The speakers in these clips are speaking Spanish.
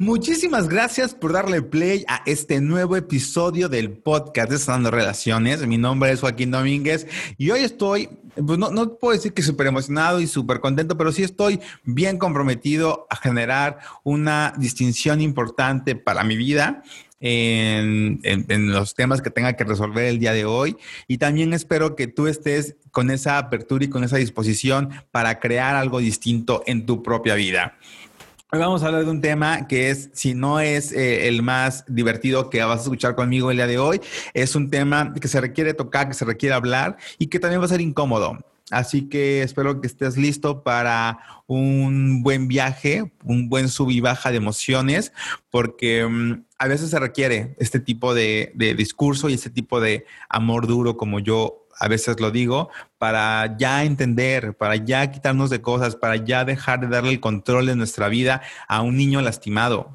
Muchísimas gracias por darle play a este nuevo episodio del podcast de Sanando Relaciones. Mi nombre es Joaquín Domínguez y hoy estoy, pues no, no puedo decir que súper emocionado y súper contento, pero sí estoy bien comprometido a generar una distinción importante para mi vida. En, en, los temas que tenga que resolver el día de hoy. Y también espero que tú estés con esa apertura y con esa disposición para crear algo distinto en tu propia vida. Hoy vamos a hablar de un tema que es, si no es eh, el más divertido que vas a escuchar conmigo el día de hoy, es un tema que se requiere tocar, que se requiere hablar y que también va a ser incómodo. Así que espero que estés listo para un buen viaje, un buen sub y baja de emociones, porque mm, a veces se requiere este tipo de, de discurso y este tipo de amor duro como yo a veces lo digo, para ya entender, para ya quitarnos de cosas, para ya dejar de darle el control de nuestra vida a un niño lastimado.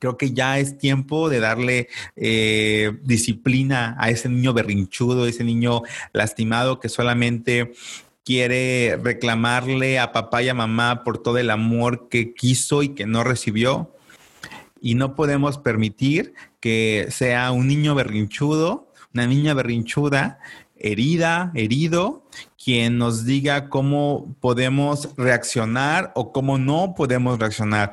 Creo que ya es tiempo de darle eh, disciplina a ese niño berrinchudo, ese niño lastimado que solamente quiere reclamarle a papá y a mamá por todo el amor que quiso y que no recibió. Y no podemos permitir que sea un niño berrinchudo, una niña berrinchuda herida, herido, quien nos diga cómo podemos reaccionar o cómo no podemos reaccionar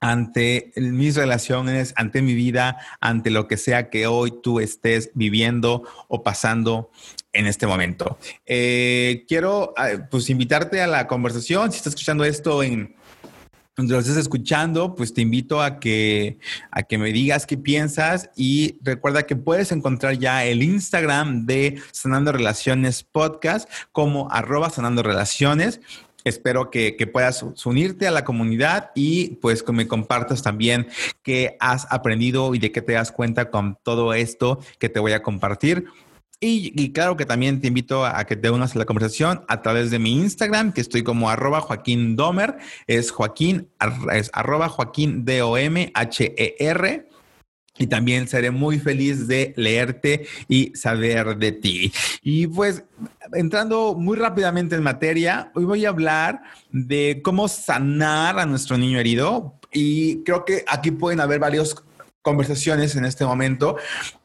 ante mis relaciones, ante mi vida, ante lo que sea que hoy tú estés viviendo o pasando en este momento. Eh, quiero ah, pues invitarte a la conversación. Si estás escuchando esto en estés escuchando, pues te invito a que, a que me digas qué piensas y recuerda que puedes encontrar ya el Instagram de Sanando Relaciones Podcast como arroba Sanando Relaciones. Espero que, que, puedas unirte a la comunidad y pues que me compartas también qué has aprendido y de qué te das cuenta con todo esto que te voy a compartir. Y, claro que también te invito a, que te unas a la conversación a través de mi Instagram, que estoy como arroba Joaquín Domer, es Joaquín, es arroba Joaquín D-O-M-H-E-R. Y también seré muy feliz de leerte y saber de ti. Y pues entrando muy rápidamente en materia, hoy voy a hablar de cómo sanar a nuestro niño herido. Y creo que aquí pueden haber varios conversaciones en este momento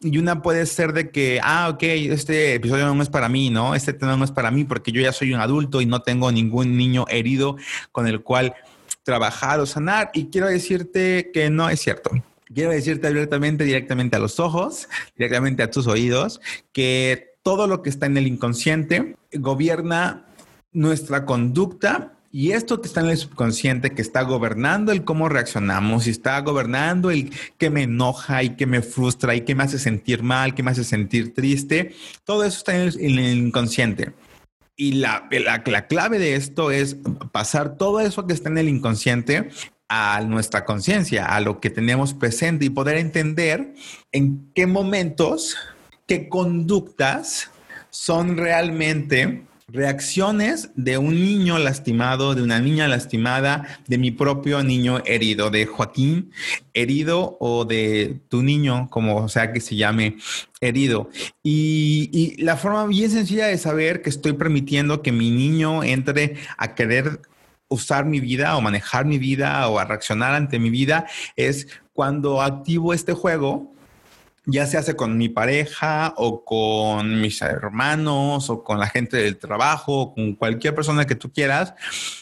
y una puede ser de que, ah, ok, este episodio no es para mí, ¿no? Este tema no es para mí porque yo ya soy un adulto y no tengo ningún niño herido con el cual trabajar o sanar y quiero decirte que no es cierto. Quiero decirte abiertamente, directamente a los ojos, directamente a tus oídos, que todo lo que está en el inconsciente gobierna nuestra conducta y esto que está en el subconsciente, que está gobernando el cómo reaccionamos, y está gobernando el que me enoja y que me frustra y que me hace sentir mal, que me hace sentir triste, todo eso está en el, inconsciente. Y la, la, la clave de esto es pasar todo eso que está en el inconsciente a nuestra conciencia, a lo que tenemos presente y poder entender en qué momentos, qué conductas son realmente reacciones de un niño lastimado, de una niña lastimada, de mi propio niño herido, de Joaquín herido o de tu niño, como sea que se llame herido. Y, la forma bien sencilla de saber que estoy permitiendo que mi niño entre a querer usar mi vida o manejar mi vida o a reaccionar ante mi vida es cuando activo este juego ya se hace con mi pareja o con mis hermanos o con la gente del trabajo o con cualquier persona que tú quieras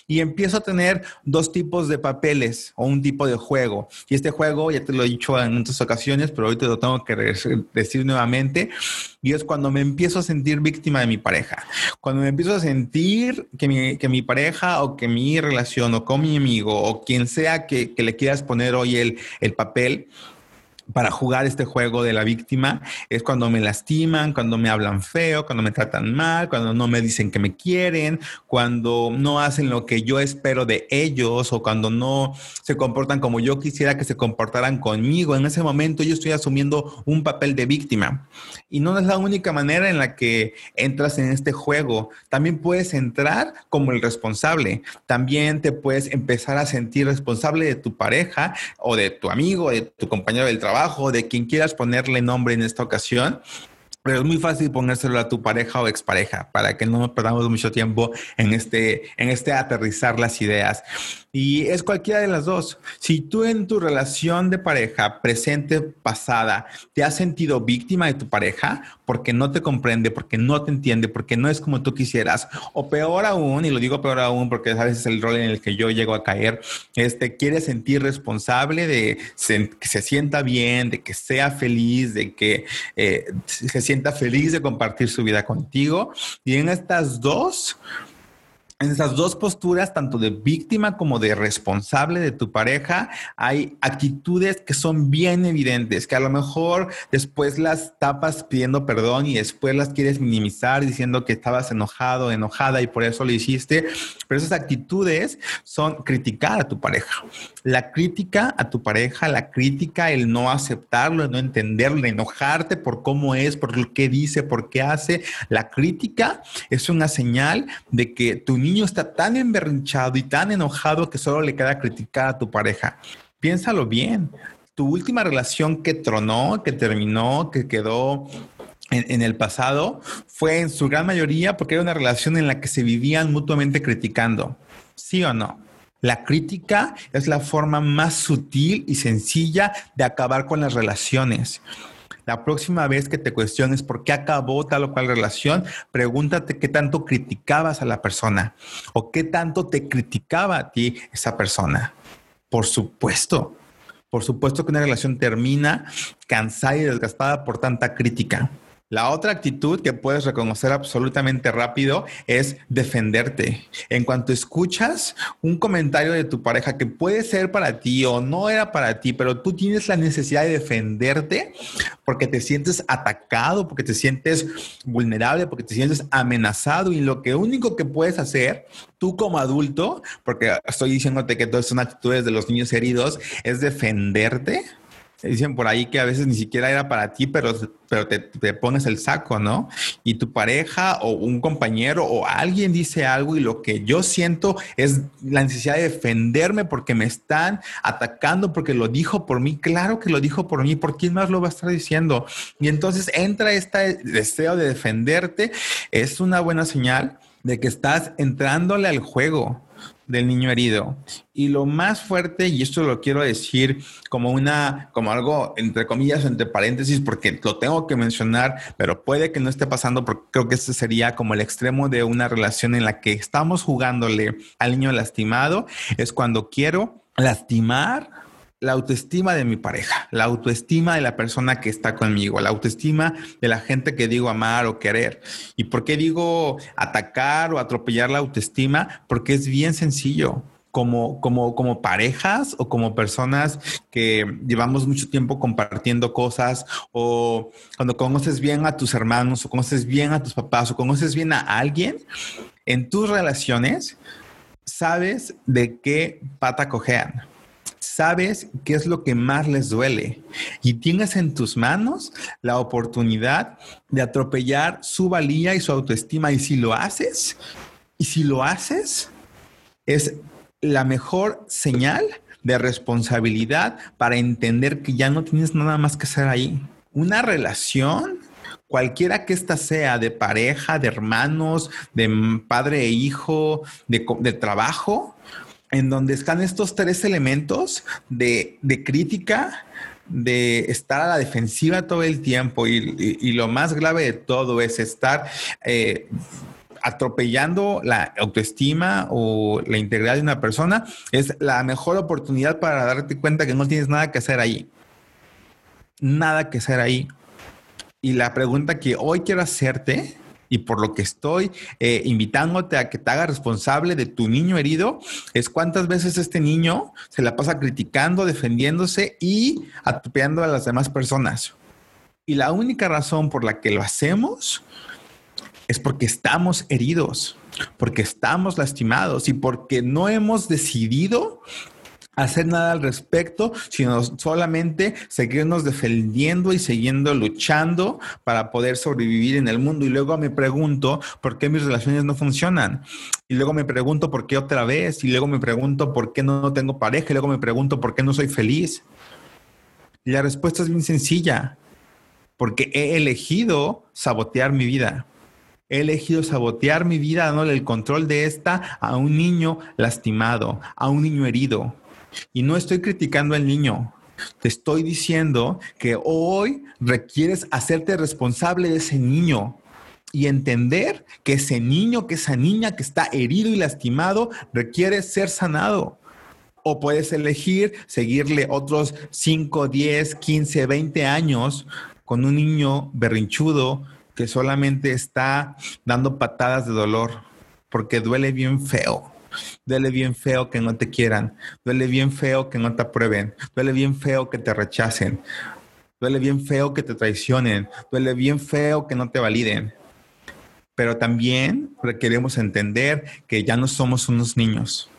y empiezo a tener dos tipos de papeles o un tipo de juego. Y este juego, ya te lo he dicho en otras ocasiones, pero hoy te lo tengo que decir nuevamente, y es cuando me empiezo a sentir víctima de mi pareja. Cuando me empiezo a sentir que mi, que mi pareja o que mi relación o con mi amigo o quien sea que, que le quieras poner hoy el, el papel, para jugar este juego de la víctima es cuando me lastiman, cuando me hablan feo, cuando me tratan mal, cuando no me dicen que me quieren, cuando no hacen lo que yo espero de ellos o cuando no se comportan como yo quisiera que se comportaran conmigo. En ese momento yo estoy asumiendo un papel de víctima. Y no es la única manera en la que entras en este juego. También puedes entrar como el responsable. También te puedes empezar a sentir responsable de tu pareja o de tu amigo, de tu compañero del trabajo de quien quieras ponerle nombre en esta ocasión. Pero es muy fácil ponérselo a tu pareja o expareja para que no perdamos mucho tiempo en este, en este aterrizar las ideas. Y es cualquiera de las dos. Si tú en tu relación de pareja, presente, pasada, te has sentido víctima de tu pareja porque no te comprende, porque no te entiende, porque no es como tú quisieras, o peor aún, y lo digo peor aún porque a veces el rol en el que yo llego a caer, este, quiere sentir responsable de que se sienta bien, de que sea feliz, de que eh, se sienta feliz de compartir su vida contigo. Y en estas dos, esas dos posturas, tanto de víctima como de responsable de tu pareja, hay actitudes que son bien evidentes, que a lo mejor después las tapas pidiendo perdón y después las quieres minimizar diciendo que estabas enojado, enojada y por eso lo hiciste. Pero esas actitudes son criticar a tu pareja. La crítica a tu pareja, la crítica, el no aceptarlo, el no entenderlo, enojarte por cómo es, por que dice, por qué hace. La crítica es una señal de que tu niño está tan emberrinchado y tan enojado que solo le queda criticar a tu pareja. Piénsalo bien. Tu última relación que tronó, que terminó, que quedó en, el pasado, fue en su gran mayoría porque era una relación en la que se vivían mutuamente criticando. ¿Sí o no? La crítica es la forma más sutil y sencilla de acabar con las relaciones. La próxima vez que te cuestiones por qué acabó tal o cual relación, pregúntate qué tanto criticabas a la persona o qué tanto te criticaba a ti esa persona. Por supuesto, por supuesto que una relación termina cansada y desgastada por tanta crítica. La otra actitud que puedes reconocer absolutamente rápido es defenderte. En cuanto escuchas un comentario de tu pareja que puede ser para ti o no era para ti, pero tú tienes la necesidad de defenderte porque te sientes atacado, porque te sientes vulnerable, porque te sientes amenazado y lo que único que puedes hacer tú como adulto, porque estoy diciéndote que todas son actitudes de los niños heridos, es defenderte Dicen por ahí que a veces ni siquiera era para ti, pero, pero te, te, pones el saco, ¿no? Y tu pareja o un compañero o alguien dice algo y lo que yo siento es la necesidad de defenderme porque me están atacando, porque lo dijo por mí. Claro que lo dijo por mí, ¿por quién más lo va a estar diciendo? Y entonces entra este deseo de defenderte, es una buena señal de que estás entrándole al juego del niño herido. Y lo más fuerte, y esto lo quiero decir como una, como algo entre comillas, entre paréntesis, porque lo tengo que mencionar, pero puede que no esté pasando, porque creo que este sería como el extremo de una relación en la que estamos jugándole al niño lastimado, es cuando quiero lastimar la autoestima de mi pareja, la autoestima de la persona que está conmigo, la autoestima de la gente que digo amar o querer. ¿Y por qué digo atacar o atropellar la autoestima? Porque es bien sencillo. Como, como, como parejas o como personas que llevamos mucho tiempo compartiendo cosas o cuando conoces bien a tus hermanos o conoces bien a tus papás o conoces bien a alguien, en tus relaciones sabes de qué pata cojean sabes qué es lo que más les duele y tienes en tus manos la oportunidad de atropellar su valía y su autoestima. Y si lo haces, y si lo haces, es la mejor señal de responsabilidad para entender que ya no tienes nada más que hacer ahí. Una relación cualquiera que ésta sea, de pareja, de hermanos, de padre e hijo, de, de trabajo, en donde están estos tres elementos de, crítica, de estar a la defensiva todo el tiempo y, lo más grave de todo es estar eh, atropellando la autoestima o la integridad de una persona, es la mejor oportunidad para darte cuenta que no tienes nada que hacer ahí. Nada que hacer ahí. Y la pregunta que hoy quiero hacerte y por lo que estoy eh, invitándote a que te haga responsable de tu niño herido, es cuántas veces este niño se la pasa criticando, defendiéndose y atropellando a las demás personas. Y la única razón por la que lo hacemos es porque estamos heridos, porque estamos lastimados y porque no hemos decidido hacer nada al respecto, sino solamente seguirnos defendiendo y siguiendo luchando para poder sobrevivir en el mundo. Y luego me pregunto por qué mis relaciones no funcionan. Y luego me pregunto por qué otra vez. Y luego me pregunto por qué no tengo pareja. Y luego me pregunto por qué no soy feliz. Y la respuesta es bien sencilla. porque he elegido sabotear mi vida. He elegido sabotear mi vida dándole el control de esta a un niño lastimado, a un niño herido. Y no estoy criticando al niño. Te estoy diciendo que hoy requieres hacerte responsable de ese niño y entender que ese niño, que esa niña que está herido y lastimado requiere ser sanado. O puedes elegir seguirle otros 5, 10, 15, 20 años con un niño berrinchudo que solamente está dando patadas de dolor porque duele bien feo. Duele bien feo que no te quieran. Duele bien feo que no te aprueben. Duele bien feo que te rechacen. Duele bien feo que te traicionen. Duele bien feo que no te validen. Pero también requeremos entender que ya no somos unos niños,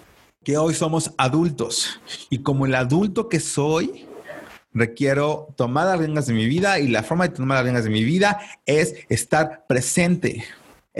que hoy somos adultos. Y como el adulto que soy, requiero tomar las riendas de mi vida y la forma de tomar las riendas de mi vida es estar presente.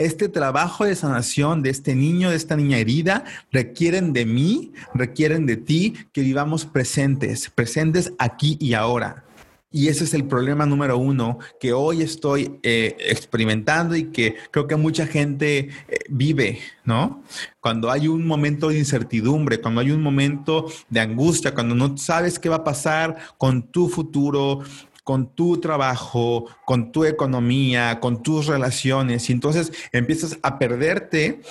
Este trabajo de sanación de este niño, de esta niña herida, requieren de mí, requieren de ti que vivamos presentes, presentes aquí y ahora. Y ese es el problema número uno que hoy estoy eh, experimentando y que creo que mucha gente eh, vive, ¿no? Cuando hay un momento de incertidumbre, cuando hay un momento de angustia, cuando no sabes qué va a pasar con tu futuro, con tu trabajo, con tu economía, con tus relaciones, y entonces empiezas a perderte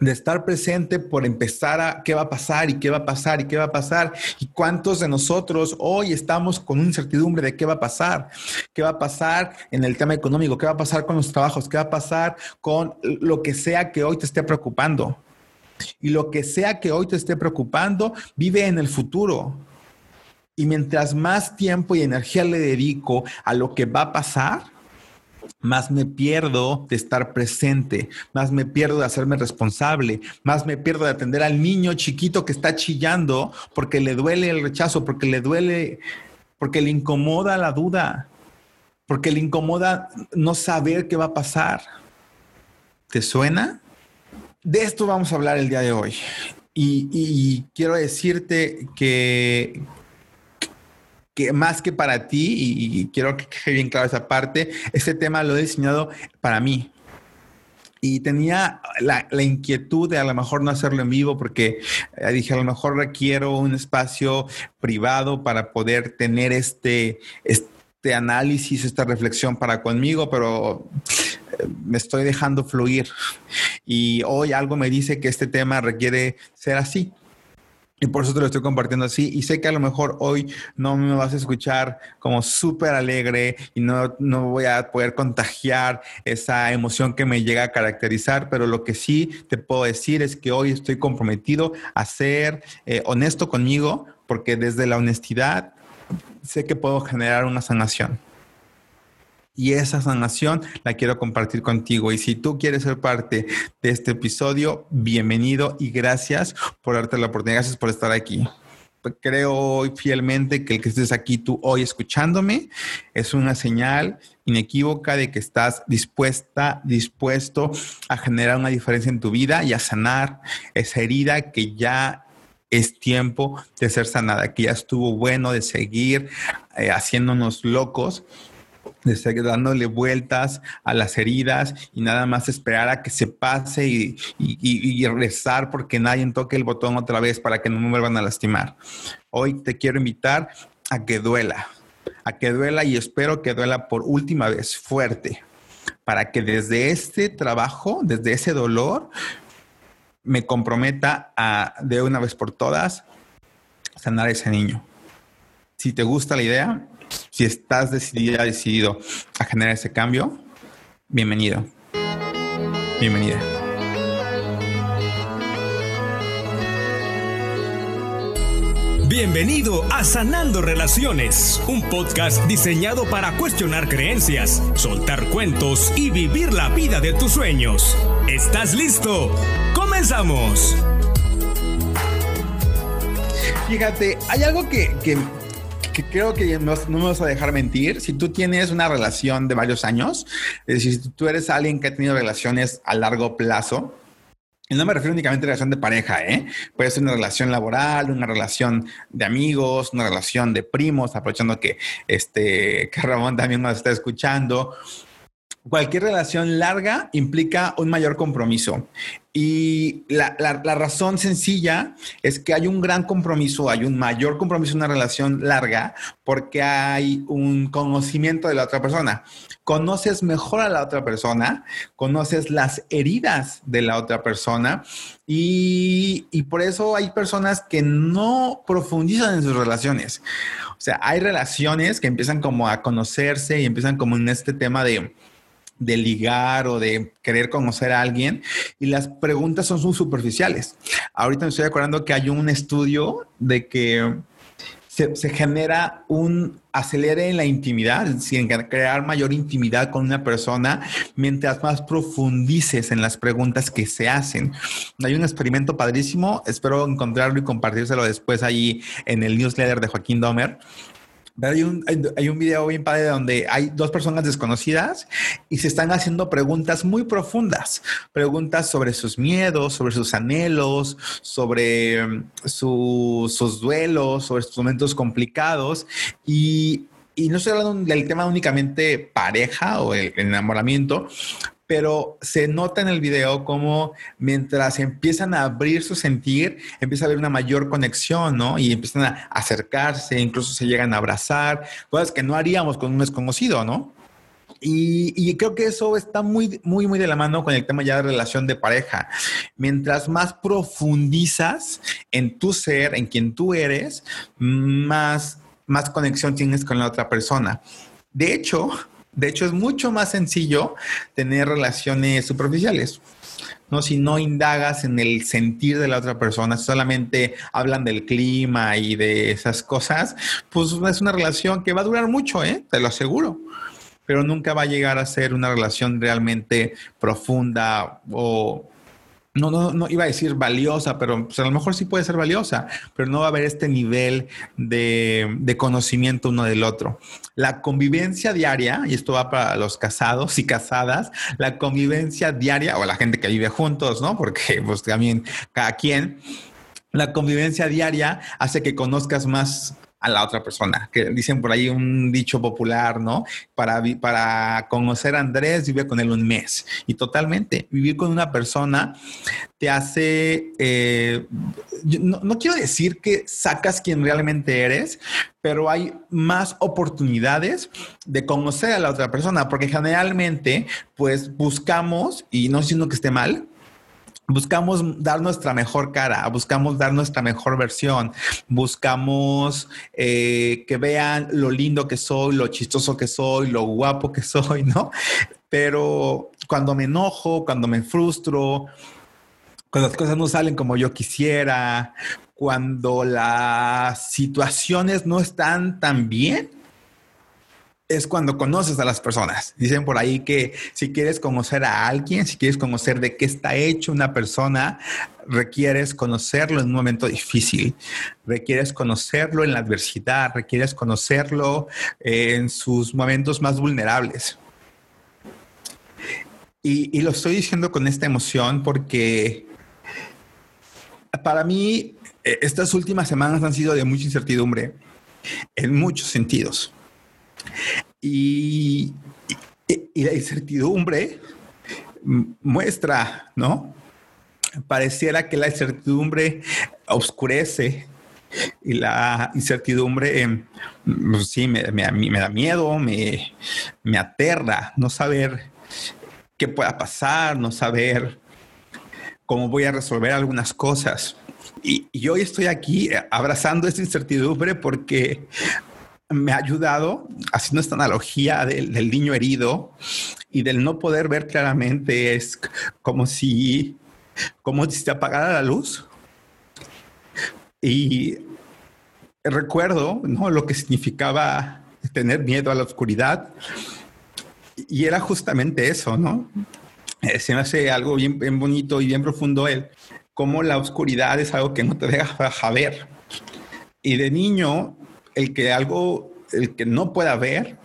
de estar presente por empezar a qué va a pasar y qué va a pasar y qué va a pasar. Y cuántos de nosotros hoy estamos con incertidumbre de qué va a pasar, qué va a pasar en el tema económico, qué va a pasar con los trabajos, qué va a pasar con lo que sea que hoy te esté preocupando. Y lo que sea que hoy te esté preocupando, vive en el futuro. Y mientras más tiempo y energía le dedico a lo que va a pasar, más me pierdo de estar presente, más me pierdo de hacerme responsable, más me pierdo de atender al niño chiquito que está chillando porque le duele el rechazo, porque le duele, porque le incomoda la duda, porque le incomoda no saber qué va a pasar. ¿Te suena? De esto vamos a hablar el día de hoy. Y, quiero decirte que, más que para ti, y, quiero que quede bien claro esa parte, este tema lo he diseñado para mí. Y tenía la, inquietud de a lo mejor no hacerlo en vivo porque eh, dije, a lo mejor requiero un espacio privado para poder tener este, este análisis, esta reflexión para conmigo, pero eh, me estoy dejando fluir. Y hoy algo me dice que este tema requiere ser así. Y por eso te lo estoy compartiendo así. Y sé que a lo mejor hoy no me vas a escuchar como súper alegre y no, no voy a poder contagiar esa emoción que me llega a caracterizar, pero lo que sí te puedo decir es que hoy estoy comprometido a ser eh, honesto conmigo, porque desde la honestidad sé que puedo generar una sanación y esa sanación la quiero compartir contigo. Y si tú quieres ser parte de este episodio, bienvenido y gracias por darte la oportunidad, gracias por estar aquí. Creo hoy fielmente que el que estés aquí tú hoy escuchándome es una señal inequívoca de que estás dispuesta, dispuesto a generar una diferencia en tu vida y a sanar esa herida que ya es tiempo de ser sanada, que ya estuvo bueno de seguir eh, haciéndonos locos dándole vueltas a las heridas y nada más esperar a que se pase y, y, rezar porque nadie toque el botón otra vez para que no me vuelvan a lastimar. Hoy te quiero invitar a que duela, a que duela y espero que duela por última vez fuerte, para que desde este trabajo, desde ese dolor, me comprometa a de una vez por todas sanar a ese niño. Si te gusta la idea, si estás decidida, decidido a generar ese cambio, bienvenido. Bienvenida. Bienvenido a Sanando Relaciones, un podcast diseñado para cuestionar creencias, soltar cuentos y vivir la vida de tus sueños. ¿Estás listo? ¡Comenzamos! Fíjate, hay algo que, que, creo que no, me vas a dejar mentir. Si tú tienes una relación de varios años, es decir, si tú eres alguien que ha tenido relaciones a largo plazo, y no me refiero únicamente a relación de pareja, ¿eh? Puede ser una relación laboral, una relación de amigos, una relación de primos, aprovechando que, este, que Ramón también nos está escuchando. Cualquier relación larga implica un mayor compromiso. Y la, razón sencilla es que hay un gran compromiso, hay un mayor compromiso en una relación larga porque hay un conocimiento de la otra persona conoces mejor a la otra persona, conoces las heridas de la otra persona y, por eso hay personas que no profundizan en sus relaciones. O sea, hay relaciones que empiezan como a conocerse y empiezan como en este tema de, de ligar o de querer conocer a alguien y las preguntas son muy superficiales. Ahorita me estoy acordando que hay un estudio de que se, genera un acelere en la intimidad, sin crear mayor intimidad con una persona mientras más profundices en las preguntas que se hacen. Hay un experimento padrísimo, espero encontrarlo y compartírselo después ahí en el newsletter de Joaquín Domer, hay un, hay, un video bien padre donde hay dos personas desconocidas y se están haciendo preguntas muy profundas, preguntas sobre sus miedos, sobre sus anhelos, sobre mm, sus duelos, sobre sus momentos complicados. Y, y no estoy hablando del tema únicamente pareja o el enamoramiento, pero se nota en el video como mientras empiezan a abrir su sentir, empieza a haber una mayor conexión, ¿no? Y empiezan a acercarse, incluso se llegan a abrazar, cosas que no haríamos con un desconocido, ¿no? Y, creo que eso está muy, muy, muy de la mano con el tema ya de relación de pareja. Mientras más profundizas en tu ser, en quien tú eres, más, más conexión tienes con la otra persona. De hecho, de hecho, es mucho más sencillo tener relaciones superficiales. ¿no? Si no indagas en el sentir de la otra persona, solamente hablan del clima y de esas cosas, pues es una relación que va a durar mucho, ¿eh? te lo aseguro, pero nunca va a llegar a ser una relación realmente profunda o no, no, no iba a decir valiosa, pero pues, a lo mejor sí puede ser valiosa, pero no va a haber este nivel de, de, conocimiento uno del otro. La convivencia diaria, y esto va para los casados y casadas, la convivencia diaria, o la gente que vive juntos, ¿no? Porque pues también cada quien, la convivencia diaria hace que conozcas más a la otra persona. Que dicen por ahí un dicho popular, ¿no? Para, para conocer a Andrés, vive con él un mes. Y totalmente, vivir con una persona te hace, eh, no, no, quiero decir que sacas quien realmente eres, pero hay más oportunidades de conocer a la otra persona, porque generalmente, pues buscamos, y no siendo que esté mal, buscamos dar nuestra mejor cara, buscamos dar nuestra mejor versión, buscamos eh, que vean lo lindo que soy, lo chistoso que soy, lo guapo que soy, ¿no? Pero cuando me enojo, cuando me frustro, cuando las cosas no salen como yo quisiera, cuando las situaciones no están tan bien, es cuando conoces a las personas. Dicen por ahí que si quieres conocer a alguien, si quieres conocer de qué está hecho una persona, requieres conocerlo en un momento difícil, requieres conocerlo en la adversidad, requieres conocerlo en sus momentos más vulnerables. Y, lo estoy diciendo con esta emoción porque para mí eh, estas últimas semanas han sido de mucha incertidumbre en muchos sentidos y, la incertidumbre muestra, ¿no? Pareciera que la incertidumbre oscurece y la incertidumbre, em, sí, me, da miedo, me, me aterra no saber qué pueda pasar, no saber cómo voy a resolver algunas cosas. Y, y hoy estoy aquí abrazando esta incertidumbre porque me ha ayudado, haciendo esta analogía del, niño herido y del no poder ver claramente, es como si, como si se apagara la luz. Y recuerdo ¿no? lo que significaba tener miedo a la oscuridad. Y era justamente eso, ¿no? Eh, se me hace algo bien, bien bonito y bien profundo el cómo la oscuridad es algo que no te deja ver. Y de niño el que algo, el que no pueda ver,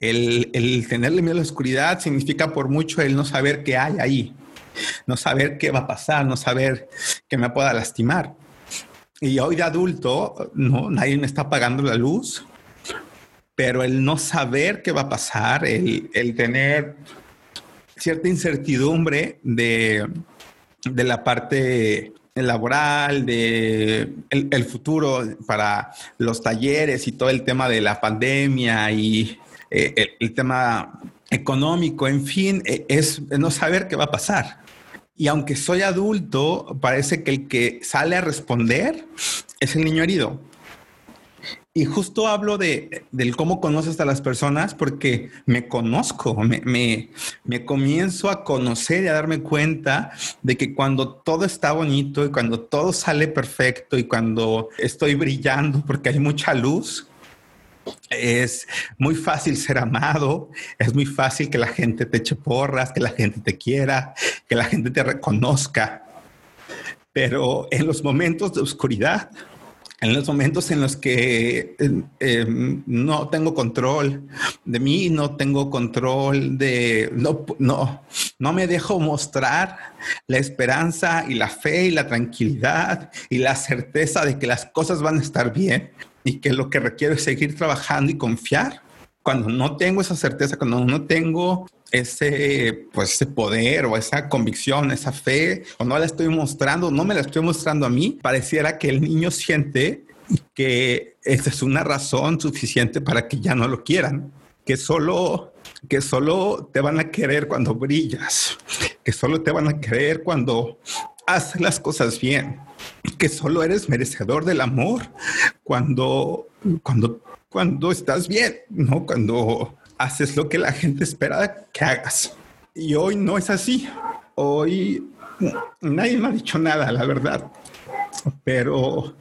el, el, tenerle miedo a la oscuridad significa por mucho el no saber qué hay ahí. no saber qué va a pasar, no saber que me pueda lastimar. Y hoy de adulto, no, nadie me está pagando la luz, pero el no saber qué va a pasar, el, el tener cierta incertidumbre de, de la parte laboral, de el, futuro para los talleres y todo el tema de la pandemia y eh, el, tema económico, en fin, e, es no saber qué va a pasar. Y aunque soy adulto, parece que el que sale a responder es el niño herido. Y justo hablo de, del cómo conoces a las personas porque me conozco, me, me, me, comienzo a conocer y a darme cuenta de que cuando todo está bonito y cuando todo sale perfecto y cuando estoy brillando porque hay mucha luz, es muy fácil ser amado, es muy fácil que la gente te eche porras, que la gente te quiera, que la gente te reconozca. Pero en los momentos de oscuridad, en los momentos en los que eh, em, no tengo control de mí, no tengo control de, no, no, no me dejo mostrar la esperanza y la fe y la tranquilidad y la certeza de que las cosas van a estar bien y que lo que requiero es seguir trabajando y confiar. Cuando no tengo esa certeza, cuando no tengo ese, pues, ese poder o esa convicción, esa fe, o no la estoy mostrando, no me la estoy mostrando a mí, pareciera que el niño siente que esa es una razón suficiente para que ya no lo quieran, que solo, que solo te van a querer cuando brillas, que solo te van a querer cuando haces las cosas bien, que solo eres merecedor del amor cuando, cuando, cuando estás bien, no cuando haces lo que la gente espera que hagas. Y hoy no es así. Hoy nadie me ha dicho nada, la verdad. Pero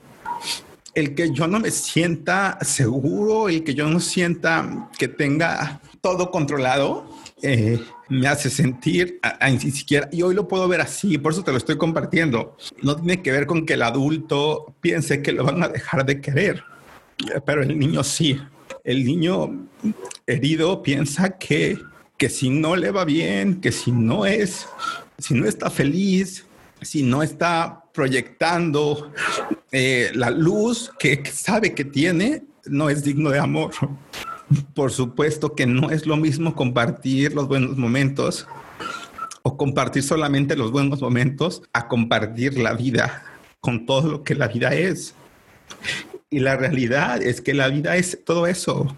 el que yo no me sienta seguro, el que yo no sienta que tenga todo controlado, eh, me hace sentir ni siquiera, y hoy lo puedo ver así, por eso te lo estoy compartiendo. No tiene que ver con que el adulto piense que lo van a dejar de querer, pero el niño sí el niño herido piensa que, que si no le va bien, que si no es, si no está feliz, si no está proyectando eh, la luz que sabe que tiene, no es digno de amor. Por supuesto que no es lo mismo compartir los buenos momentos o compartir solamente los buenos momentos a compartir la vida con todo lo que la vida es. Y la realidad es que la vida es todo eso.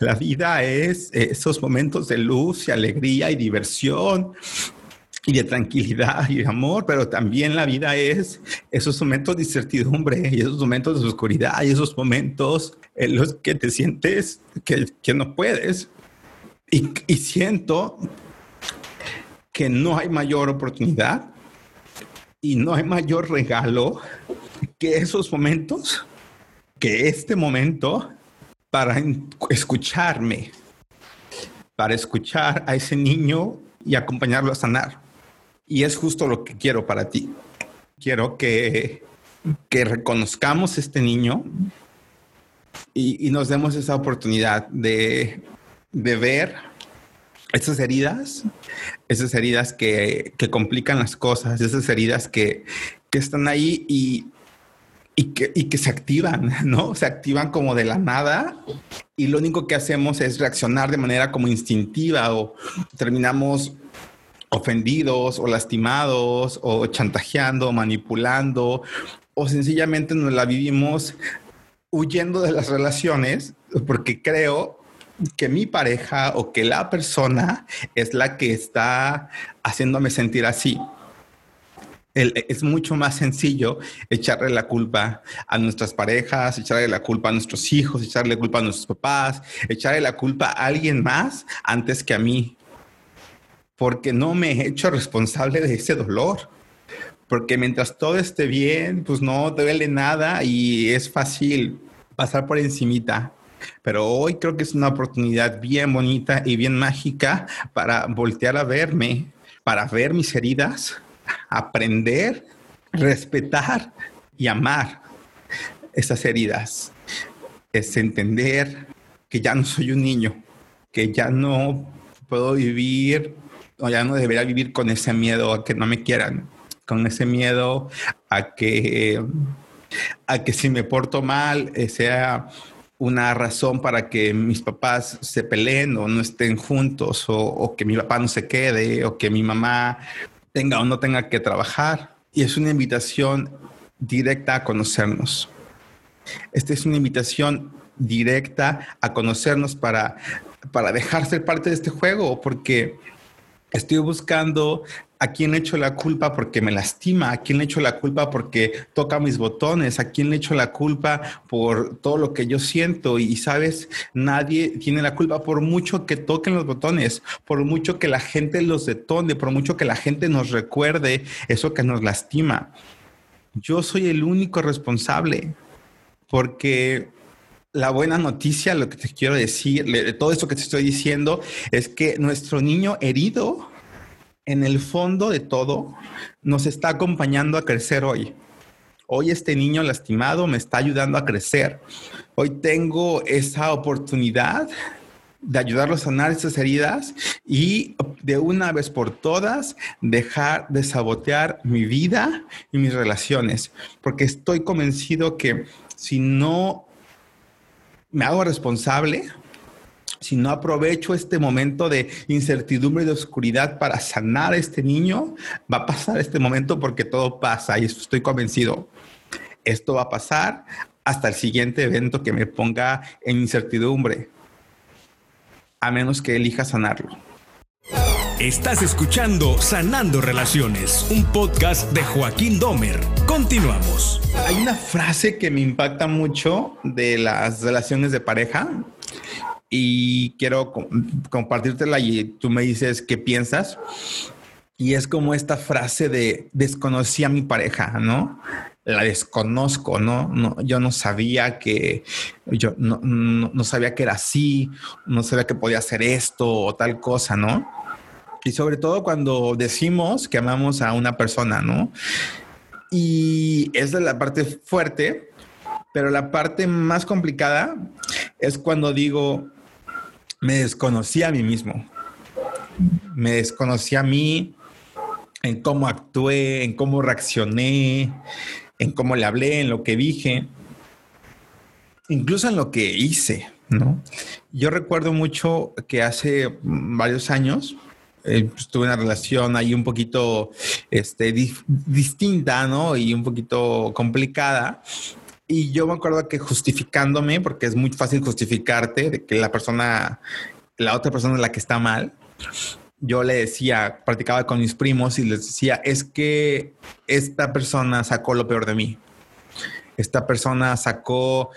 La vida es esos momentos de luz y alegría y diversión y de tranquilidad y de amor, pero también la vida es esos momentos de incertidumbre y esos momentos de oscuridad y esos momentos en los que te sientes que, que no puedes. Y, y siento que no hay mayor oportunidad y no hay mayor regalo que esos momentos que este momento para escucharme, para escuchar a ese niño y acompañarlo a sanar. Y es justo lo que quiero para ti. Quiero que, que reconozcamos este niño y, nos demos esa oportunidad de, de ver esas heridas, esas heridas que, que, complican las cosas, esas heridas que, que están ahí y, y que, y que se activan, ¿no? Se activan como de la nada y lo único que hacemos es reaccionar de manera como instintiva o terminamos ofendidos o lastimados o chantajeando, manipulando o sencillamente nos la vivimos huyendo de las relaciones porque creo que mi pareja o que la persona es la que está haciéndome sentir así es mucho más sencillo echarle la culpa a nuestras parejas, echarle la culpa a nuestros hijos, echarle la culpa a nuestros papás, echarle la culpa a alguien más antes que a mí. Porque no me he hecho responsable de ese dolor. Porque mientras todo esté bien, pues no duele nada y es fácil pasar por encimita. Pero hoy creo que es una oportunidad bien bonita y bien mágica para voltear a verme, para ver mis heridas, aprender, respetar y amar esas heridas. Es entender que ya no soy un niño, que ya no puedo vivir o ya no debería vivir con ese miedo a que no me quieran, con ese miedo a que, a que si me porto mal eh, sea una razón para que mis papás se peleen o no estén juntos o, o, que mi papá no se quede o que mi mamá tenga o no tenga que trabajar. Y es una invitación directa a conocernos. Esta es una invitación directa a conocernos para, para dejar ser parte de este juego, porque estoy buscando a quién le echo la culpa porque me lastima, a quién le echo la culpa porque toca mis botones, a quién le echo la culpa por todo lo que yo siento. Y sabes, nadie tiene la culpa por mucho que toquen los botones, por mucho que la gente los detone, por mucho que la gente nos recuerde eso que nos lastima. Yo soy el único responsable porque la buena noticia, lo que te quiero decir, de todo esto que te estoy diciendo, es que nuestro niño herido, en el fondo de todo, nos está acompañando a crecer hoy. Hoy este niño lastimado me está ayudando a crecer. Hoy tengo esa oportunidad de ayudarlo a sanar esas heridas y de una vez por todas dejar de sabotear mi vida y mis relaciones, porque estoy convencido que si no me hago responsable, si no aprovecho este momento de incertidumbre y de oscuridad para sanar a este niño, va a pasar este momento porque todo pasa y estoy convencido. Esto va a pasar hasta el siguiente evento que me ponga en incertidumbre, a menos que elija sanarlo. Estás escuchando Sanando Relaciones, un podcast de Joaquín Domer. Continuamos. Hay una frase que me impacta mucho de las relaciones de pareja y quiero compartírtela y tú me dices qué piensas. Y es como esta frase de desconocí a mi pareja, ¿no? La desconozco, ¿no? no yo no sabía que, yo no, no sabía que era así, no sabía que podía hacer esto o tal cosa, ¿no? Y sobre todo cuando decimos que amamos a una persona, ¿no? Y es la parte fuerte, pero la parte más complicada es cuando digo, me desconocí a mí mismo. Me desconocí a mí en cómo actué, en cómo reaccioné, en cómo le hablé, en lo que dije, incluso en lo que hice, ¿no? Yo recuerdo mucho que hace varios años, eh, pues, tuve una relación ahí un poquito este, distinta, ¿no? Y un poquito complicada. Y yo me acuerdo que justificándome, porque es muy fácil justificarte de que la persona, la otra persona es la que está mal, yo le decía, practicaba con mis primos y les decía, es que esta persona sacó lo peor de mí. Esta persona sacó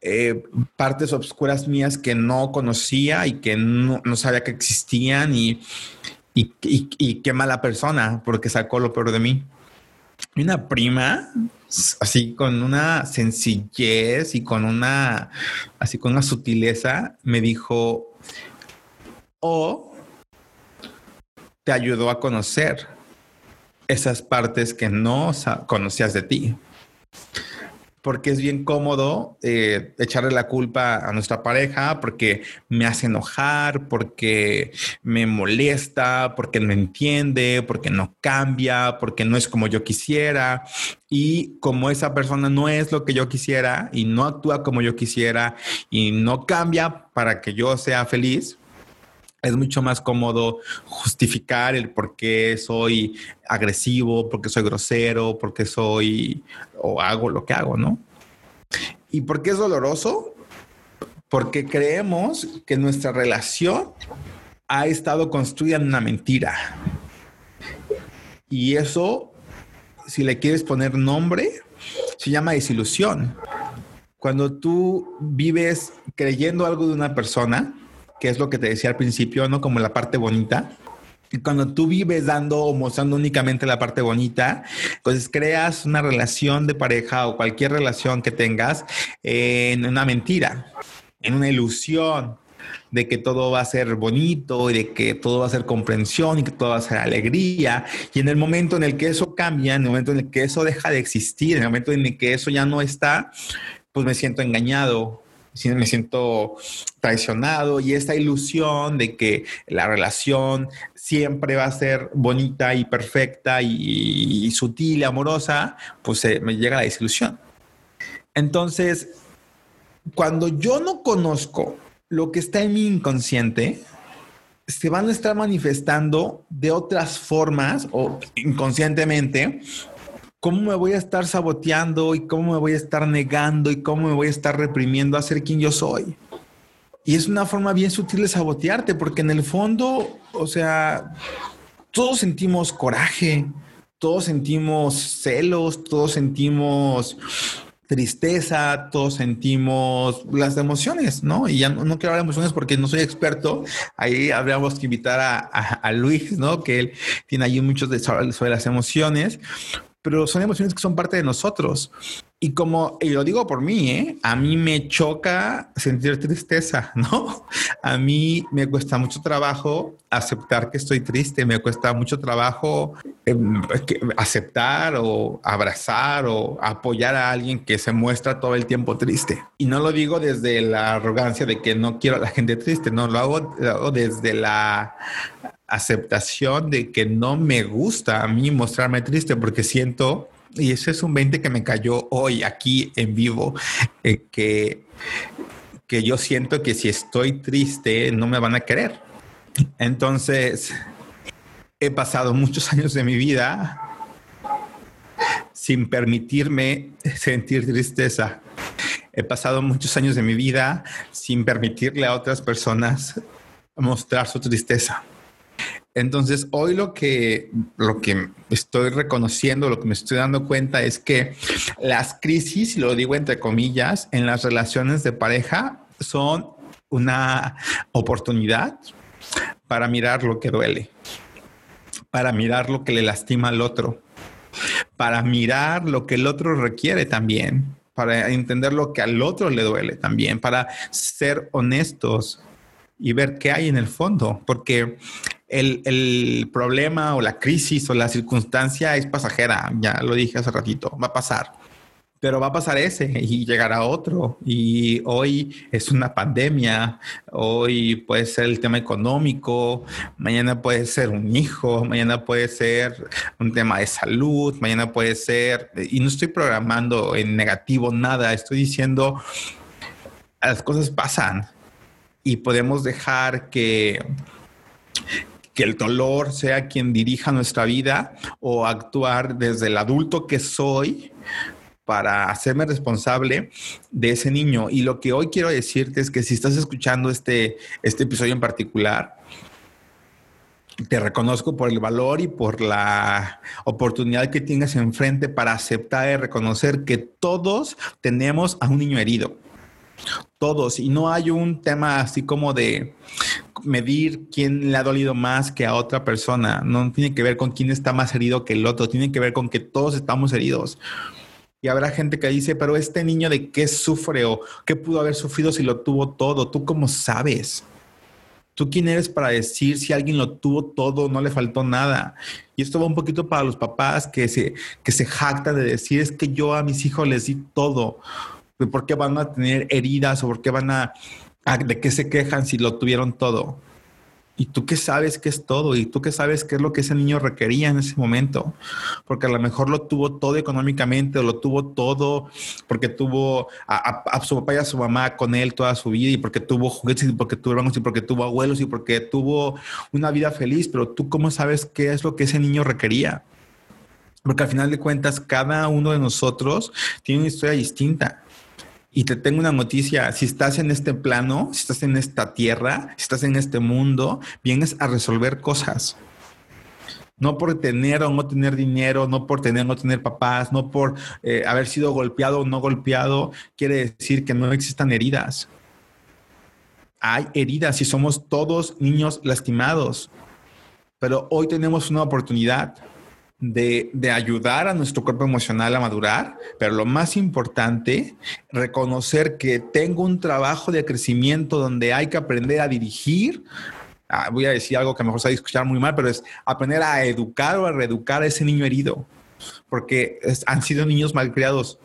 eh, partes obscuras mías que no conocía y que no, sabía que existían y, y, qué mala persona porque sacó lo peor de mí. Una prima, así con una sencillez y con una, así con una sutileza, me dijo, o te ayudó a conocer esas partes que no conocías de ti porque es bien cómodo eh, echarle la culpa a nuestra pareja porque me hace enojar, porque me molesta, porque no entiende, porque no cambia, porque no es como yo quisiera. Y como esa persona no es lo que yo quisiera y no actúa como yo quisiera y no cambia para que yo sea feliz, es mucho más cómodo justificar el por qué soy agresivo, por qué soy grosero, por qué soy o hago lo que hago, ¿no? ¿Y por qué es doloroso? Porque creemos que nuestra relación ha estado construida en una mentira. Y eso, si le quieres poner nombre, se llama desilusión. Cuando tú vives creyendo algo de una persona, que es lo que te decía al principio, ¿no? Como la parte bonita. Y cuando tú vives dando o mostrando únicamente la parte bonita, entonces creas una relación de pareja o cualquier relación que tengas en una mentira, en una ilusión de que todo va a ser bonito y de que todo va a ser comprensión y que todo va a ser alegría. Y en el momento en el que eso cambia, en el momento en el que eso deja de existir, en el momento en el que eso ya no está, pues me siento engañado, me siento traicionado y esta ilusión de que la relación siempre va a ser bonita y perfecta y, sutil y amorosa, pues me llega la desilusión. Entonces, cuando yo no conozco lo que está en mi inconsciente, se van a estar manifestando de otras formas o inconscientemente cómo me voy a estar saboteando y cómo me voy a estar negando y cómo me voy a estar reprimiendo a ser quien yo soy. Y es una forma bien sutil de sabotearte, porque en el fondo, o sea, todos sentimos coraje, todos sentimos celos, todos sentimos tristeza, todos sentimos las emociones, ¿no? Y ya no, quiero hablar de emociones porque no soy experto. Ahí habríamos que invitar a, Luis, ¿no? Que él tiene ahí muchos de, sobre las emociones, pero son emociones que son parte de nosotros. Y como, y lo digo por mí, ¿eh? a mí me choca sentir tristeza, ¿no? A mí me cuesta mucho trabajo aceptar que estoy triste, me cuesta mucho trabajo em, aceptar o abrazar o apoyar a alguien que se muestra todo el tiempo triste. Y no lo digo desde la arrogancia de que no quiero a la gente triste, no, lo hago, lo hago desde la aceptación de que no me gusta a mí mostrarme triste porque siento y ese es un 20 que me cayó hoy aquí en vivo, eh, que, que yo siento que si estoy triste no me van a querer. Entonces, he pasado muchos años de mi vida sin permitirme sentir tristeza. He pasado muchos años de mi vida sin permitirle a otras personas mostrar su tristeza. Entonces, hoy lo que, lo que estoy reconociendo, lo que me estoy dando cuenta es que las crisis, lo digo entre comillas, en las relaciones de pareja son una oportunidad para mirar lo que duele, para mirar lo que le lastima al otro, para mirar lo que el otro requiere también, para entender lo que al otro le duele también, para ser honestos y ver qué hay en el fondo, porque el, problema o la crisis o la circunstancia es pasajera, ya lo dije hace ratito, va a pasar. Pero va a pasar ese y llegará otro. Y hoy es una pandemia, hoy puede ser el tema económico, mañana puede ser un hijo, mañana puede ser un tema de salud, mañana puede ser, y no estoy programando en negativo nada, estoy diciendo, las cosas pasan y podemos dejar que que el dolor sea quien dirija nuestra vida o actuar desde el adulto que soy para hacerme responsable de ese niño. Y lo que hoy quiero decirte es que si estás escuchando este, este episodio en particular, te reconozco por el valor y por la oportunidad que tienes enfrente para aceptar y reconocer que todos tenemos a un niño herido. Todos. Y no hay un tema así como de medir quién le ha dolido más que a otra persona. No tiene que ver con quién está más herido que el otro. Tiene que ver con que todos estamos heridos. Y habrá gente que dice, pero este niño de qué sufre o qué pudo haber sufrido si lo tuvo todo. ¿Tú cómo sabes? ¿Tú quién eres para decir si alguien lo tuvo todo, no le faltó nada? Y esto va un poquito para los papás que se, que se jactan de decir, es que yo a mis hijos les di todo por qué van a tener heridas o por qué van a, de qué se quejan si lo tuvieron todo. Y tú qué sabes qué es todo, y tú qué sabes qué es lo que ese niño requería en ese momento, porque a lo mejor lo tuvo todo económicamente, o lo tuvo todo porque tuvo a, su papá y a su mamá con él toda su vida, y porque tuvo juguetes, y porque tuvo hermanos, y porque tuvo abuelos, y porque tuvo una vida feliz, pero tú cómo sabes qué es lo que ese niño requería. Porque al final de cuentas, cada uno de nosotros tiene una historia distinta. Y te tengo una noticia, si estás en este plano, si estás en esta tierra, si estás en este mundo, vienes a resolver cosas. No por tener o no tener dinero, no por tener o no tener papás, no por eh, haber sido golpeado o no golpeado, quiere decir que no existan heridas. Hay heridas y somos todos niños lastimados. Pero hoy tenemos una oportunidad de, ayudar a nuestro cuerpo emocional a madurar, pero lo más importante, reconocer que tengo un trabajo de crecimiento donde hay que aprender a dirigir. Ah, voy a decir algo que a lo mejor se escuchar muy mal, pero es aprender a educar o a reeducar a ese niño herido, porque han sido niños malcriados.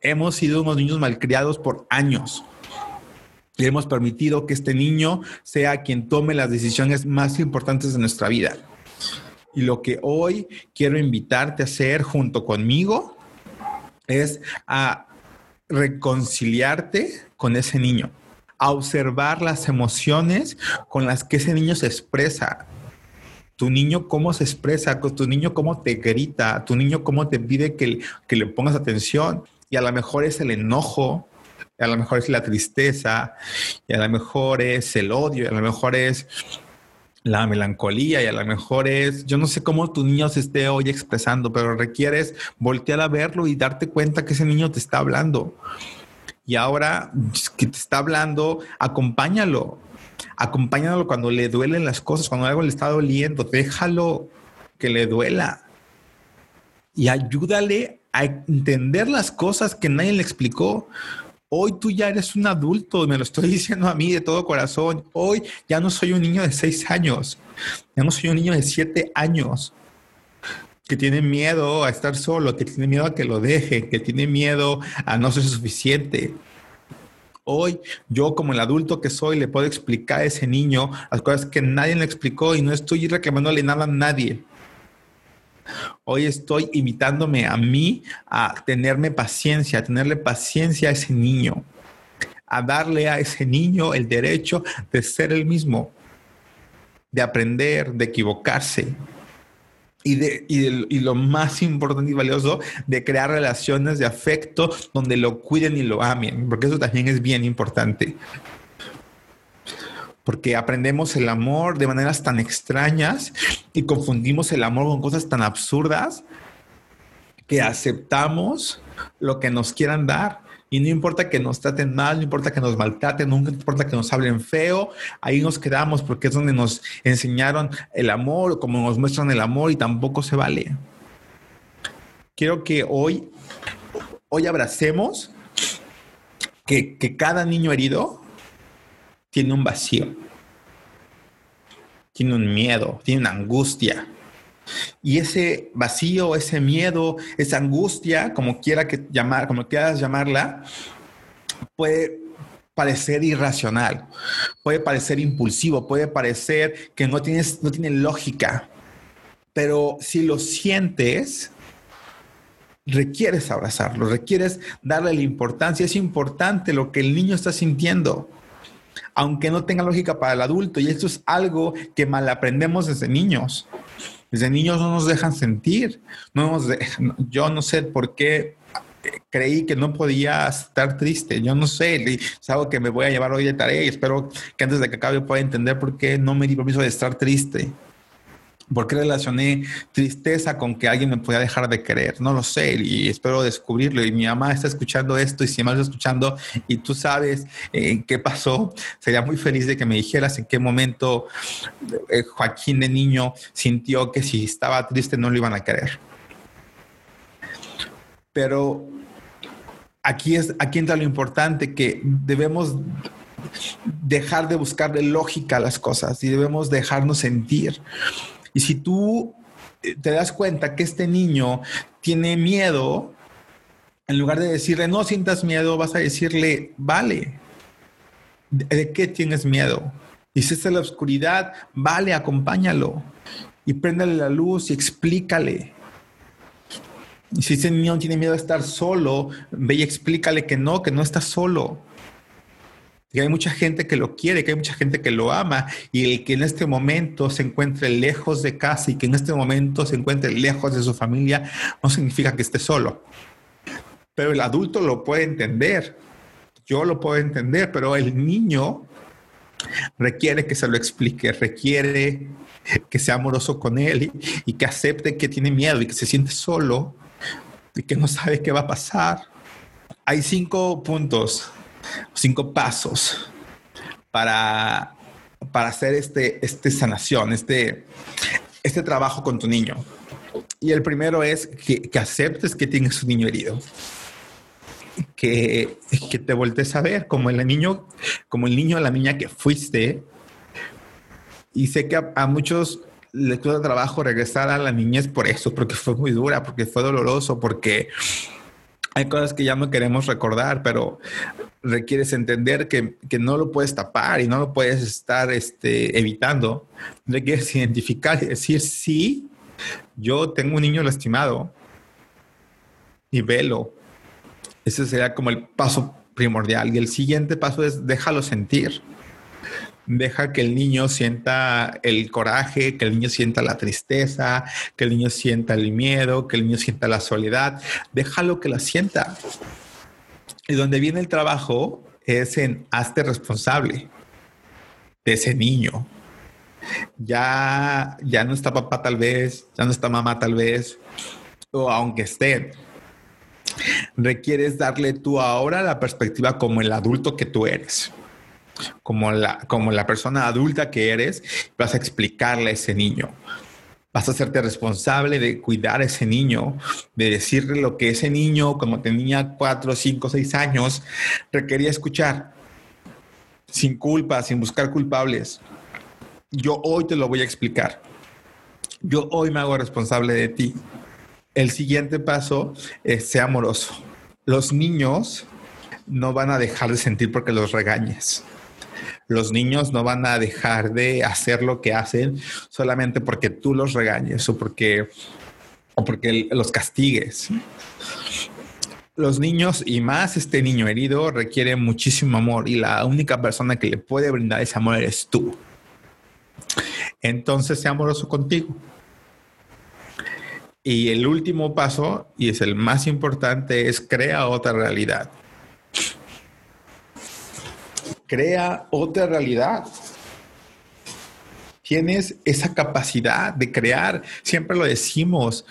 Hemos sido unos niños malcriados por años y hemos permitido que este niño sea quien tome las decisiones más importantes de nuestra vida. Y lo que hoy quiero invitarte a hacer junto conmigo es a reconciliarte con ese niño, a observar las emociones con las que ese niño se expresa. Tu niño cómo se expresa, tu niño cómo te grita, tu niño cómo te pide que, que le pongas atención. Y a lo mejor es el enojo, a lo mejor es la tristeza, y a lo mejor es el odio, y a lo mejor es la melancolía y a lo mejor es, yo no sé cómo tu niño se esté hoy expresando, pero requieres voltear a verlo y darte cuenta que ese niño te está hablando. Y ahora que te está hablando, acompáñalo. Acompáñalo cuando le duelen las cosas, cuando algo le está doliendo, déjalo que le duela. Y ayúdale a entender las cosas que nadie le explicó. Hoy tú ya eres un adulto, me lo estoy diciendo a mí de todo corazón. Hoy ya no soy un niño de seis años, ya no soy un niño de siete años que tiene miedo a estar solo, que tiene miedo a que lo deje, que tiene miedo a no ser suficiente. Hoy yo como el adulto que soy le puedo explicar a ese niño las cosas que nadie le explicó y no estoy reclamándole nada a nadie. Hoy estoy invitándome a mí a tenerme paciencia, a tenerle paciencia a ese niño, a darle a ese niño el derecho de ser el mismo, de aprender, de equivocarse. Y, de, y, lo más importante y valioso, de crear relaciones de afecto donde lo cuiden y lo amen, porque eso también es bien importante porque aprendemos el amor de maneras tan extrañas y confundimos el amor con cosas tan absurdas que aceptamos lo que nos quieran dar. Y no importa que nos traten mal, no importa que nos maltraten, no importa que nos hablen feo, ahí nos quedamos porque es donde nos enseñaron el amor, como nos muestran el amor y tampoco se vale. Quiero que hoy, hoy abracemos que, que cada niño herido tiene un vacío, tiene un miedo, tiene una angustia. Y ese vacío, ese miedo, esa angustia, como quiera que llamar, como quieras llamarla, puede parecer irracional, puede parecer impulsivo, puede parecer que no tienes, no tiene lógica. Pero si lo sientes, requieres abrazarlo, requieres darle la importancia. Es importante lo que el niño está sintiendo aunque no tenga lógica para el adulto. Y esto es algo que mal aprendemos desde niños. Desde niños no nos dejan sentir. No yo no sé por qué creí que no podía estar triste. Yo no sé, es algo que me voy a llevar hoy de tarea y espero que antes de que acabe pueda entender por qué no me di permiso de estar triste. ¿Por qué relacioné tristeza con que alguien me podía dejar de querer? No lo sé y espero descubrirlo. Y mi mamá está escuchando esto y si me está escuchando y tú sabes eh, qué pasó, sería muy feliz de que me dijeras en qué momento eh, Joaquín de niño sintió que si estaba triste no lo iban a querer. Pero aquí, es, aquí entra lo importante que debemos dejar de buscarle lógica a las cosas y debemos dejarnos sentir. Y si tú eh, te das cuenta que este niño tiene miedo, en lugar de decirle no sientas miedo, vas a decirle, vale, ¿de, qué tienes miedo? Y si es la oscuridad, vale, acompáñalo y préndale la luz y explícale. Y si ese niño tiene miedo a estar solo, ve y explícale que no, que no está solo que hay mucha gente que lo quiere, que hay mucha gente que lo ama y el que en este momento se encuentre lejos de casa y que en este momento se encuentre lejos de su familia no significa que esté solo. Pero el adulto lo puede entender, yo lo puedo entender, pero el niño requiere que se lo explique, requiere que sea amoroso con él y, y que acepte que tiene miedo y que se siente solo y que no sabe qué va a pasar. Hay cinco puntos cinco pasos para, para hacer este, este sanación, este, este trabajo con tu niño. Y el primero es que, aceptes que tienes un niño herido. Que, que, te voltees a ver como el niño, como el niño o la niña que fuiste. Y sé que a, a muchos les cuesta trabajo regresar a la niñez por eso, porque fue muy dura, porque fue doloroso, porque hay cosas que ya no queremos recordar, pero requieres entender que, no lo puedes tapar y no lo puedes estar este, evitando. Requieres identificar y decir, sí, yo tengo un niño lastimado y velo. Ese sería como el paso primordial. Y el siguiente paso es déjalo sentir. Deja que el niño sienta el coraje, que el niño sienta la tristeza, que el niño sienta el miedo, que el niño sienta la soledad. Déjalo que la sienta. Y donde viene el trabajo es en hazte responsable de ese niño. Ya, ya no está papá tal vez, ya no está mamá tal vez, o aunque esté, requieres darle tú ahora la perspectiva como el adulto que tú eres, como la, como la persona adulta que eres, vas a explicarle a ese niño. Vas a hacerte responsable de cuidar a ese niño, de decirle lo que ese niño, como tenía cuatro, cinco, seis años, requería escuchar, sin culpa, sin buscar culpables. Yo hoy te lo voy a explicar. Yo hoy me hago responsable de ti el siguiente paso es ser amoroso. Los niños no van a dejar de sentir porque los regañes. Los niños no van a dejar de hacer lo que hacen solamente porque tú los regañes o porque, o porque los castigues. Los niños y más este niño herido requieren muchísimo amor y la única persona que le puede brindar ese amor eres tú. Entonces, sea amoroso contigo. Y el último paso, y es el más importante, es crea otra realidad. Crea otra realidad. Tienes esa capacidad de crear, siempre lo decimos,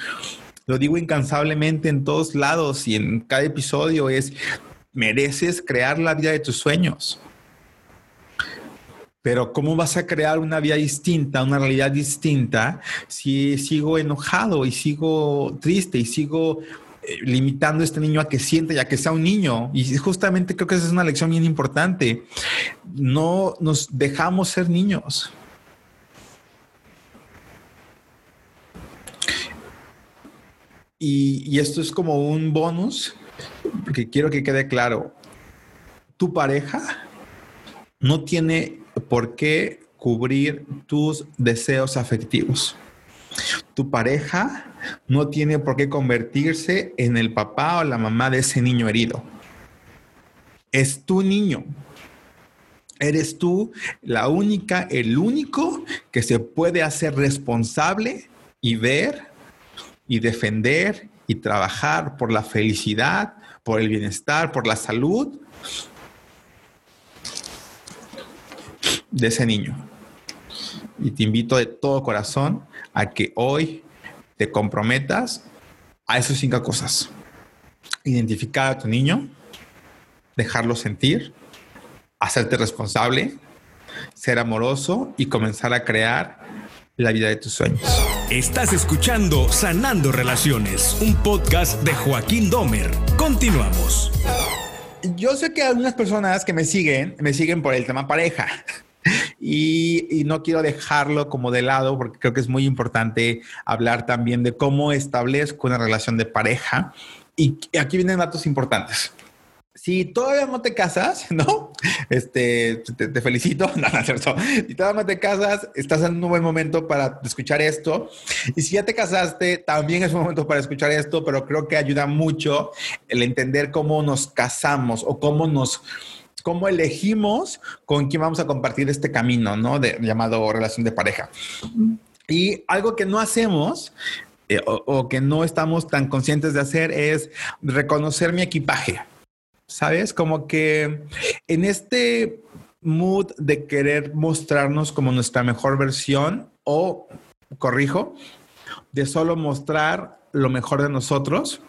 lo digo incansablemente en todos lados y en cada episodio es, mereces crear la vida de tus sueños. Pero ¿cómo vas a crear una vida distinta, una realidad distinta si sigo enojado y sigo triste y sigo limitando a este niño a que siente y a que sea un niño? Y justamente creo que esa es una lección bien importante. No nos dejamos ser niños. Y, y esto es como un bonus, porque quiero que quede claro. Tu pareja no tiene por qué cubrir tus deseos afectivos. Tu pareja no tiene por qué convertirse en el papá o la mamá de ese niño herido. Es tu niño. Eres tú la única, el único que se puede hacer responsable y ver y defender y trabajar por la felicidad, por el bienestar, por la salud de ese niño. Y te invito de todo corazón a que hoy te comprometas a esas cinco cosas. Identificar a tu niño, dejarlo sentir, hacerte responsable, ser amoroso y comenzar a crear la vida de tus sueños. Estás escuchando Sanando Relaciones, un podcast de Joaquín Domer. Continuamos. Yo sé que algunas personas que me siguen, me siguen por el tema pareja. Y, no quiero dejarlo como de lado porque creo que es muy importante hablar también de cómo establezco una relación de pareja. Y aquí vienen datos importantes. Si todavía no te casas, ¿no? Este, te, felicito. No, no cierto. Si todavía no te casas, estás en un buen momento para escuchar esto. Y si ya te casaste, también es un momento para escuchar esto, pero creo que ayuda mucho el entender cómo nos casamos o cómo nos, cómo elegimos con quién vamos a compartir este camino, ¿no? De, llamado relación de pareja. Y algo que no hacemos eh, o, que no estamos tan conscientes de hacer es reconocer mi equipaje. ¿Sabes? Como que en este mood de querer mostrarnos como nuestra mejor versión o, corrijo, de solo mostrar lo mejor de nosotros,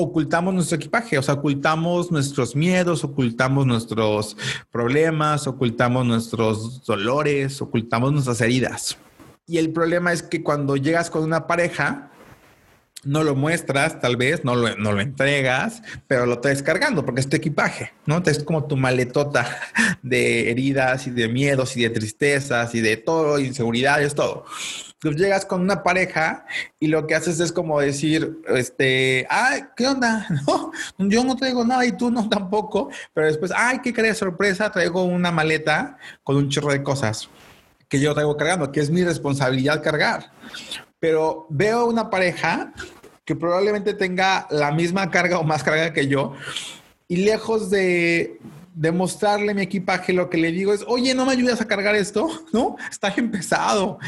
ocultamos nuestro equipaje, o sea, ocultamos nuestros miedos, ocultamos nuestros problemas, ocultamos nuestros dolores, ocultamos nuestras heridas. Y el problema es que cuando llegas con una pareja, no lo muestras, tal vez, no lo, no lo entregas, pero lo estás cargando porque es tu equipaje, ¿no? Es como tu maletota de heridas y de miedos y de tristezas y de todo, inseguridades, todo. Pues llegas con una pareja y lo que haces es como decir, este, ay, ¿qué onda? No, yo no traigo nada y tú no tampoco. Pero después, ay, ¿qué crees? Sorpresa, traigo una maleta con un chorro de cosas que yo traigo cargando, que es mi responsabilidad cargar. Pero veo una pareja que probablemente tenga la misma carga o más carga que yo y lejos de demostrarle mi equipaje, lo que le digo es, oye, ¿no me ayudas a cargar esto? ¿No? Está bien pesado.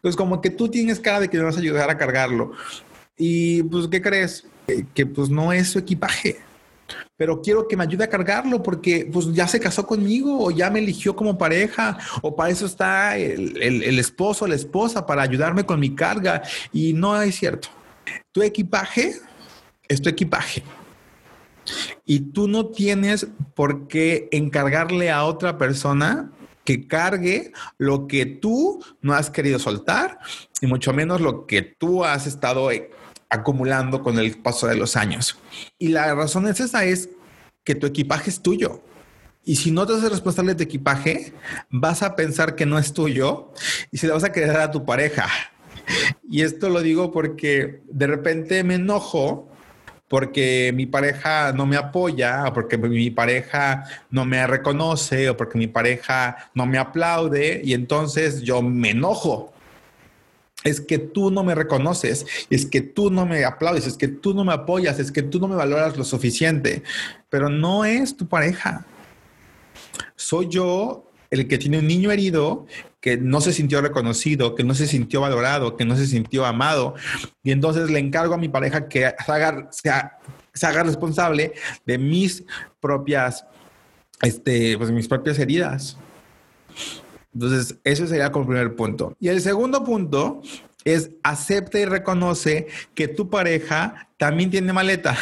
Pues como que tú tienes cara de que me vas a ayudar a cargarlo. Y pues, ¿qué crees? Que, pues no es su equipaje. Pero quiero que me ayude a cargarlo porque pues ya se casó conmigo o ya me eligió como pareja o para eso está el, el, el esposo la esposa para ayudarme con mi carga. Y no es cierto. Tu equipaje es tu equipaje. Y tú no tienes por qué encargarle a otra persona que cargue lo que tú no has querido soltar y mucho menos lo que tú has estado acumulando con el paso de los años. Y la razón es esa, es que tu equipaje es tuyo. Y si no te haces responsable de tu equipaje, vas a pensar que no es tuyo y se le vas a quedar a tu pareja. Y esto lo digo porque de repente me enojo porque mi pareja no me apoya, o porque mi pareja no me reconoce, o porque mi pareja no me aplaude, y entonces yo me enojo. Es que tú no me reconoces, es que tú no me aplaudes, es que tú no me apoyas, es que tú no me valoras lo suficiente, pero no es tu pareja. Soy yo el que tiene un niño herido que no se sintió reconocido, que no se sintió valorado, que no se sintió amado. Y entonces le encargo a mi pareja que se haga, se haga responsable de mis propias, este, pues mis propias heridas. Entonces, eso sería como primer punto. Y el segundo punto es acepta y reconoce que tu pareja también tiene maleta.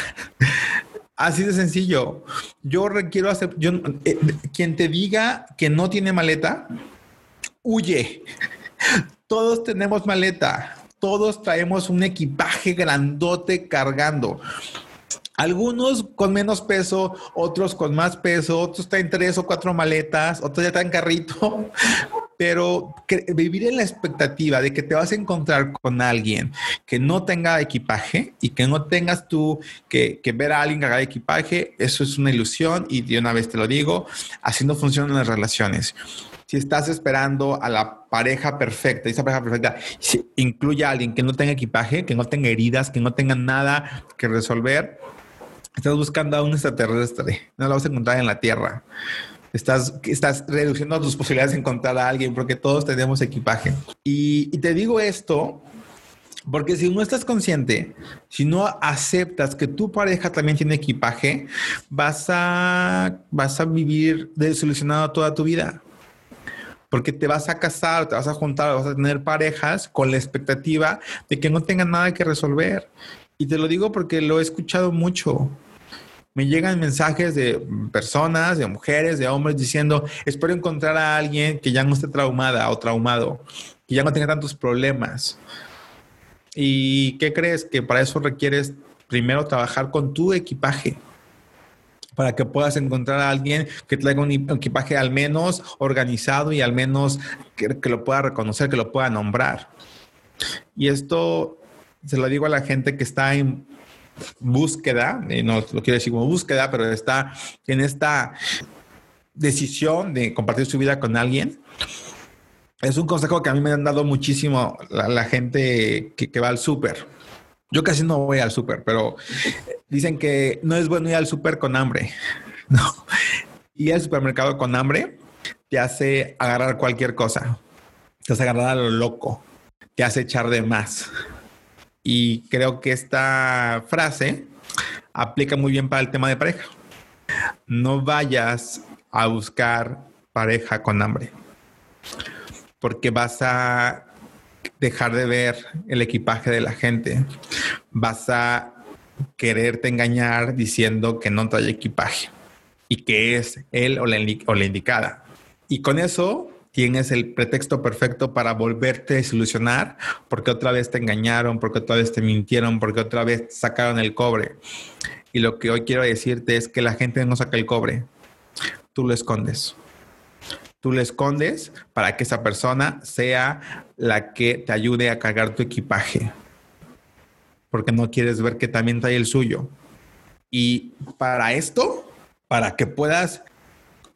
Así de sencillo. Yo requiero yo, eh, quien te diga que no tiene maleta, huye. Todos tenemos maleta, todos traemos un equipaje grandote cargando. Algunos con menos peso, otros con más peso, otros traen tres o cuatro maletas, otros ya traen carrito, pero vivir en la expectativa de que te vas a encontrar con alguien que no tenga equipaje y que no tengas tú que, que ver a alguien cargar equipaje, eso es una ilusión y de una vez te lo digo, así no funcionan las relaciones si estás esperando a la pareja perfecta, esa pareja perfecta incluye a alguien que no tenga equipaje, que no tenga heridas, que no tenga nada que resolver, estás buscando a un extraterrestre, no lo vas a encontrar en la Tierra. Estás, estás reduciendo tus posibilidades de encontrar a alguien porque todos tenemos equipaje. Y, y te digo esto porque si no estás consciente, si no aceptas que tu pareja también tiene equipaje, vas a, vas a vivir desilusionado toda tu vida porque te vas a casar, te vas a juntar, vas a tener parejas con la expectativa de que no tengan nada que resolver. Y te lo digo porque lo he escuchado mucho. Me llegan mensajes de personas, de mujeres, de hombres diciendo, espero encontrar a alguien que ya no esté traumada o traumado, que ya no tenga tantos problemas. ¿Y qué crees? Que para eso requieres primero trabajar con tu equipaje para que puedas encontrar a alguien que traiga un equipaje al menos organizado y al menos que, lo pueda reconocer, que lo pueda nombrar. Y esto se lo digo a la gente que está en búsqueda, y no lo quiero decir como búsqueda, pero está en esta decisión de compartir su vida con alguien. Es un consejo que a mí me han dado muchísimo la, gente que, que va al súper. Yo casi no voy al súper, pero Dicen que no es bueno ir al súper con hambre. No. Ir al supermercado con hambre te hace agarrar cualquier cosa. Te hace agarrar a lo loco. Te hace echar de más. Y creo que esta frase aplica muy bien para el tema de pareja. No vayas a buscar pareja con hambre. Porque vas a dejar de ver el equipaje de la gente. Vas a quererte engañar diciendo que no trae equipaje y que es él o la, indicada. Y con eso tienes el pretexto perfecto para volverte a desilusionar porque otra vez te engañaron, porque otra vez te mintieron, porque otra vez sacaron el cobre. Y lo que hoy quiero decirte es que la gente no saca el cobre, tú lo escondes. Tú le escondes para que esa persona sea la que te ayude a cargar tu equipaje. Porque no quieres ver que también trae el suyo. Y para esto, para que puedas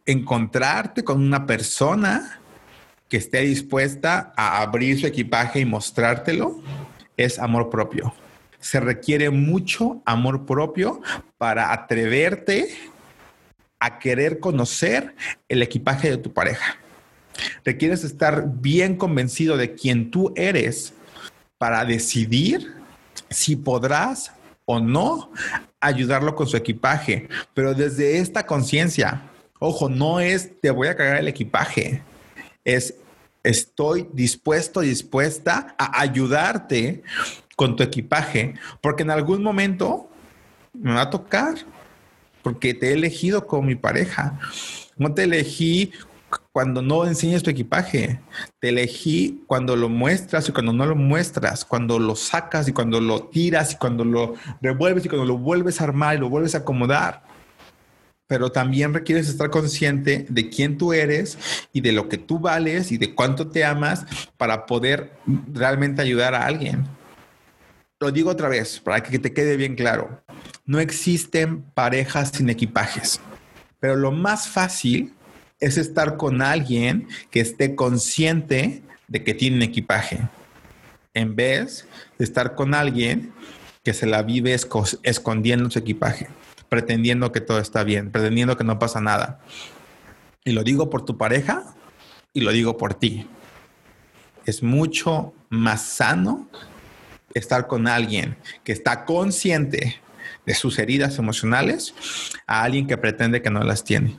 encontrarte con una persona que esté dispuesta a abrir su equipaje y mostrártelo, es amor propio. Se requiere mucho amor propio para atreverte a querer conocer el equipaje de tu pareja. Requieres estar bien convencido de quién tú eres para decidir si podrás o no ayudarlo con su equipaje. Pero desde esta conciencia, ojo, no es te voy a cargar el equipaje, es estoy dispuesto, dispuesta a ayudarte con tu equipaje, porque en algún momento me va a tocar porque te he elegido como mi pareja. No te elegí cuando no enseñas tu equipaje. Te elegí cuando lo muestras y cuando no lo muestras, cuando lo sacas y cuando lo tiras y cuando lo revuelves y cuando lo vuelves a armar y lo vuelves a acomodar. Pero también requieres estar consciente de quién tú eres y de lo que tú vales y de cuánto te amas para poder realmente ayudar a alguien. Lo digo otra vez para que te quede bien claro. No existen parejas sin equipajes, pero lo más fácil es estar con alguien que esté consciente de que tiene equipaje, en vez de estar con alguien que se la vive escondiendo su equipaje, pretendiendo que todo está bien, pretendiendo que no pasa nada. Y lo digo por tu pareja y lo digo por ti. Es mucho más sano estar con alguien que está consciente de sus heridas emocionales a alguien que pretende que no las tiene.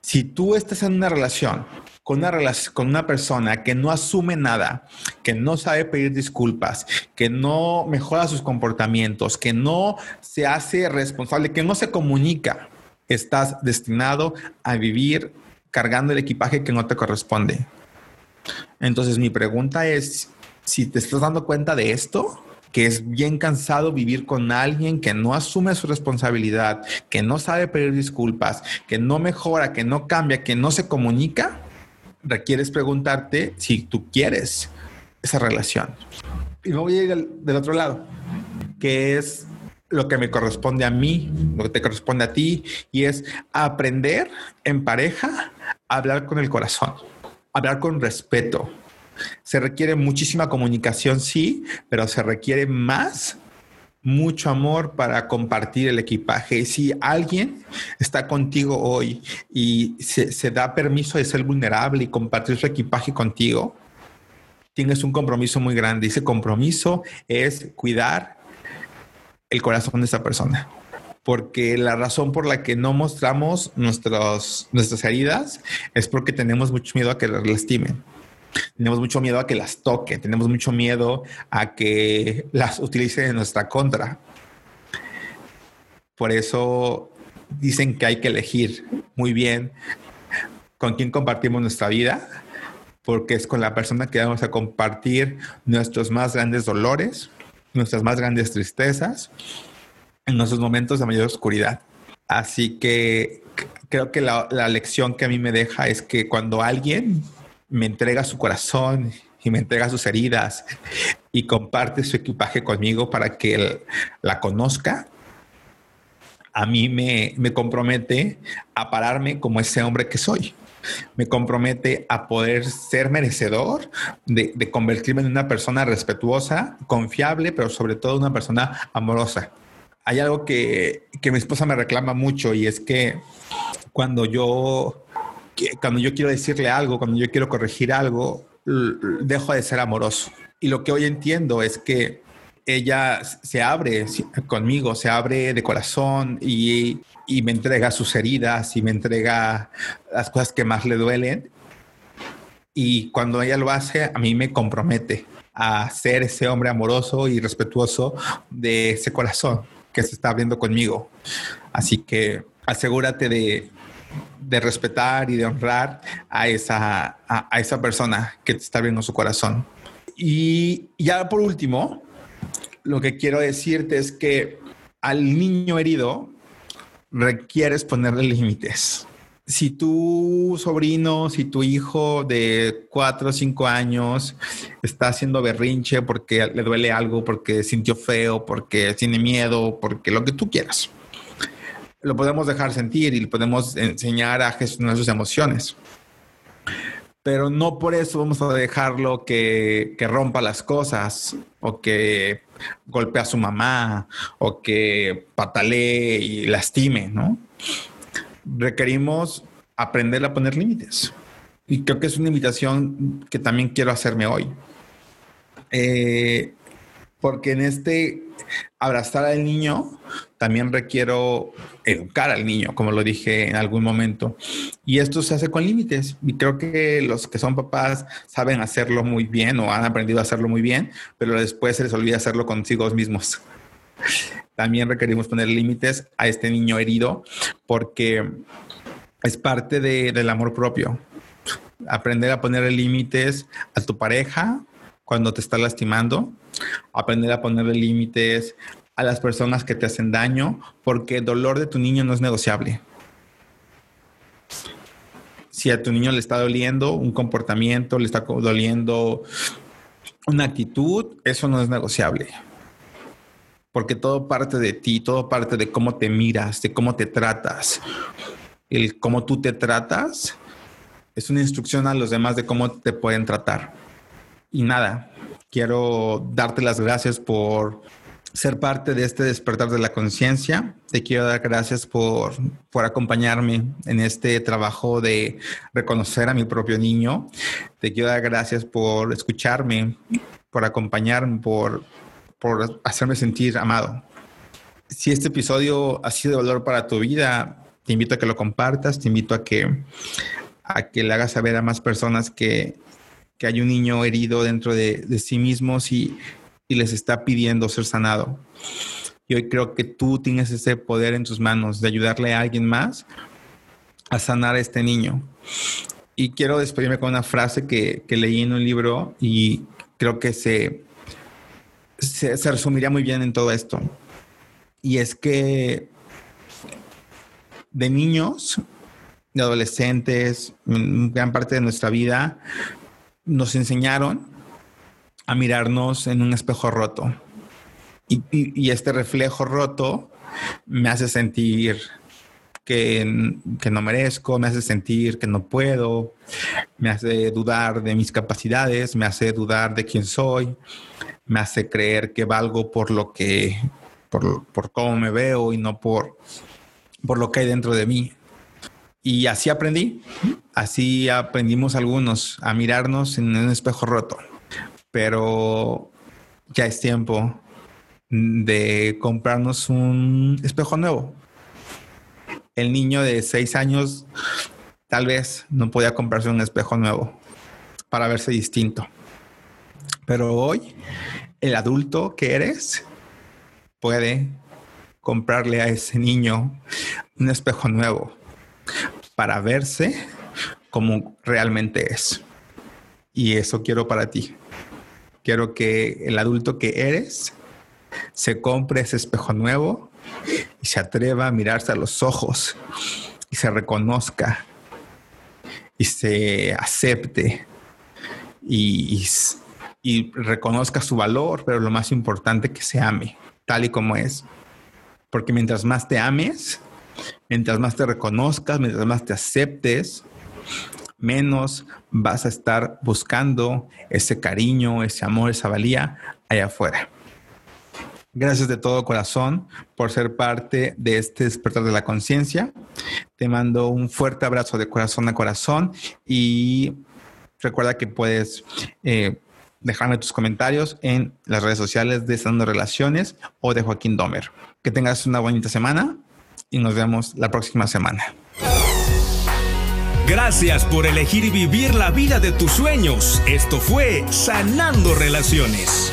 Si tú estás en una relación con una, con una persona que no asume nada, que no sabe pedir disculpas, que no mejora sus comportamientos, que no se hace responsable, que no se comunica, estás destinado a vivir cargando el equipaje que no te corresponde. Entonces mi pregunta es, si te estás dando cuenta de esto, que es bien cansado vivir con alguien que no asume su responsabilidad, que no sabe pedir disculpas, que no mejora, que no cambia, que no se comunica, requieres preguntarte si tú quieres esa relación. Y luego voy a ir del, otro lado, que es lo que me corresponde a mí, lo que te corresponde a ti, y es aprender en pareja a hablar con el corazón, hablar con respeto, se requiere muchísima comunicación, sí, pero se requiere más mucho amor para compartir el equipaje. Si alguien está contigo hoy y se, da permiso de ser vulnerable y compartir su equipaje contigo, tienes un compromiso muy grande. Ese compromiso es cuidar el corazón de esa persona. Porque la razón por la que no mostramos nuestras heridas es porque tenemos mucho miedo a que las lastimen tenemos mucho miedo a que las toquen, tenemos mucho miedo a que las utilicen en nuestra contra. Por eso dicen que hay que elegir muy bien con quién compartimos nuestra vida, porque es con la persona que vamos a compartir nuestros más grandes dolores, nuestras más grandes tristezas, en nuestros momentos de mayor oscuridad. Así que creo que la, la lección que a mí me deja es que cuando alguien me entrega su corazón y me entrega sus heridas y comparte su equipaje conmigo para que él la conozca, a mí me, me compromete a pararme como ese hombre que soy. Me compromete a poder ser merecedor de, de convertirme en una persona respetuosa, confiable, pero sobre todo una persona amorosa. Hay algo que, que mi esposa me reclama mucho y es que cuando yo cuando yo quiero decirle algo, cuando yo quiero corregir algo, dejo de ser amoroso. Y lo que hoy entiendo es que ella se abre conmigo, se abre de corazón y, y, me entrega sus heridas y me entrega las cosas que más le duelen. Y cuando ella lo hace, a mí me compromete a ser ese hombre amoroso y respetuoso de ese corazón que se está abriendo conmigo. Así que asegúrate de, de respetar y de honrar a esa, a, esa persona que te está abriendo su corazón. Y ya por último, lo que quiero decirte es que al niño herido requieres ponerle límites. si tu sobrino, si tu hijo de cuatro o cinco años está haciendo berrinche porque le duele algo, porque sintió feo, porque tiene miedo, porque lo que tú quieras, lo podemos dejar sentir y podemos enseñar a gestionar sus emociones. Pero no por eso vamos a dejarlo que, que rompa las cosas o que golpee a su mamá o que patalee y lastime, ¿no? requerimos aprender a poner límites. Y creo que es una invitación que también quiero hacerme hoy. Eh, porque en este abrazar al niño también requiero educar al niño, como lo dije en algún momento. Y esto se hace con límites. Y creo que los que son papás saben hacerlo muy bien o han aprendido a hacerlo muy bien, pero después se les olvida hacerlo consigo mismos. También requerimos poner límites a este niño herido porque es parte del amor propio. Aprender a poner límites a tu pareja cuando te está lastimando. Aprender a poner límites a las personas que te hacen daño porque el dolor de tu niño no es negociable. Si a tu niño le está doliendo un comportamiento, le está doliendo una actitud, eso no es negociable porque todo parte de ti, todo parte de cómo te miras, de cómo te tratas. El cómo tú te tratas es una instrucción a los demás de cómo te pueden tratar. Y nada, quiero darte las gracias por ser parte de este despertar de la conciencia. Te quiero dar gracias por, por acompañarme en este trabajo de reconocer a mi propio niño. Te quiero dar gracias por escucharme, por acompañarme, por por hacerme sentir amado. Si este episodio ha sido de valor para tu vida, te invito a que lo compartas, te invito a que, a que le hagas saber a más personas que, que hay un niño herido dentro de, de sí mismos y, y les está pidiendo ser sanado. Y hoy creo que tú tienes ese poder en tus manos de ayudarle a alguien más a sanar a este niño. Y quiero despedirme con una frase que, que leí en un libro y creo que se, se, resumiría muy bien en todo esto. Y es que de niños, de adolescentes, en gran parte de nuestra vida, nos enseñaron a mirarnos en un espejo roto. Y, este reflejo roto me hace sentir que, que, no merezco, me hace sentir que no puedo, me hace dudar de mis capacidades, me hace dudar de quién soy, me hace creer que valgo por lo que, por, por cómo me veo y no por, por lo que hay dentro de mí. Y así aprendí, así aprendimos algunos a mirarnos en un espejo roto. Pero ya es tiempo de comprarnos un espejo nuevo. El niño de seis años tal vez no podía comprarse un espejo nuevo para verse distinto. Pero hoy el adulto que eres puede comprarle a ese niño un espejo nuevo para verse como realmente es. Y eso quiero para ti. Quiero que el adulto que eres se compre ese espejo nuevo y se atreva a mirarse a los ojos y se reconozca y se acepte y, y reconozca su valor, pero lo más importante que se ame tal y como es. Porque mientras más te ames, mientras más te reconozcas, mientras más te aceptes, menos vas a estar buscando ese cariño, ese amor, esa valía allá afuera. Gracias de todo corazón por ser parte de este despertar de la conciencia. Te mando un fuerte abrazo de corazón a corazón y recuerda que puedes eh, dejarme tus comentarios en las redes sociales de Sanando Relaciones o de Joaquín Domer. Que tengas una bonita semana y nos vemos la próxima semana. Gracias por elegir vivir la vida de tus sueños. Esto fue Sanando Relaciones.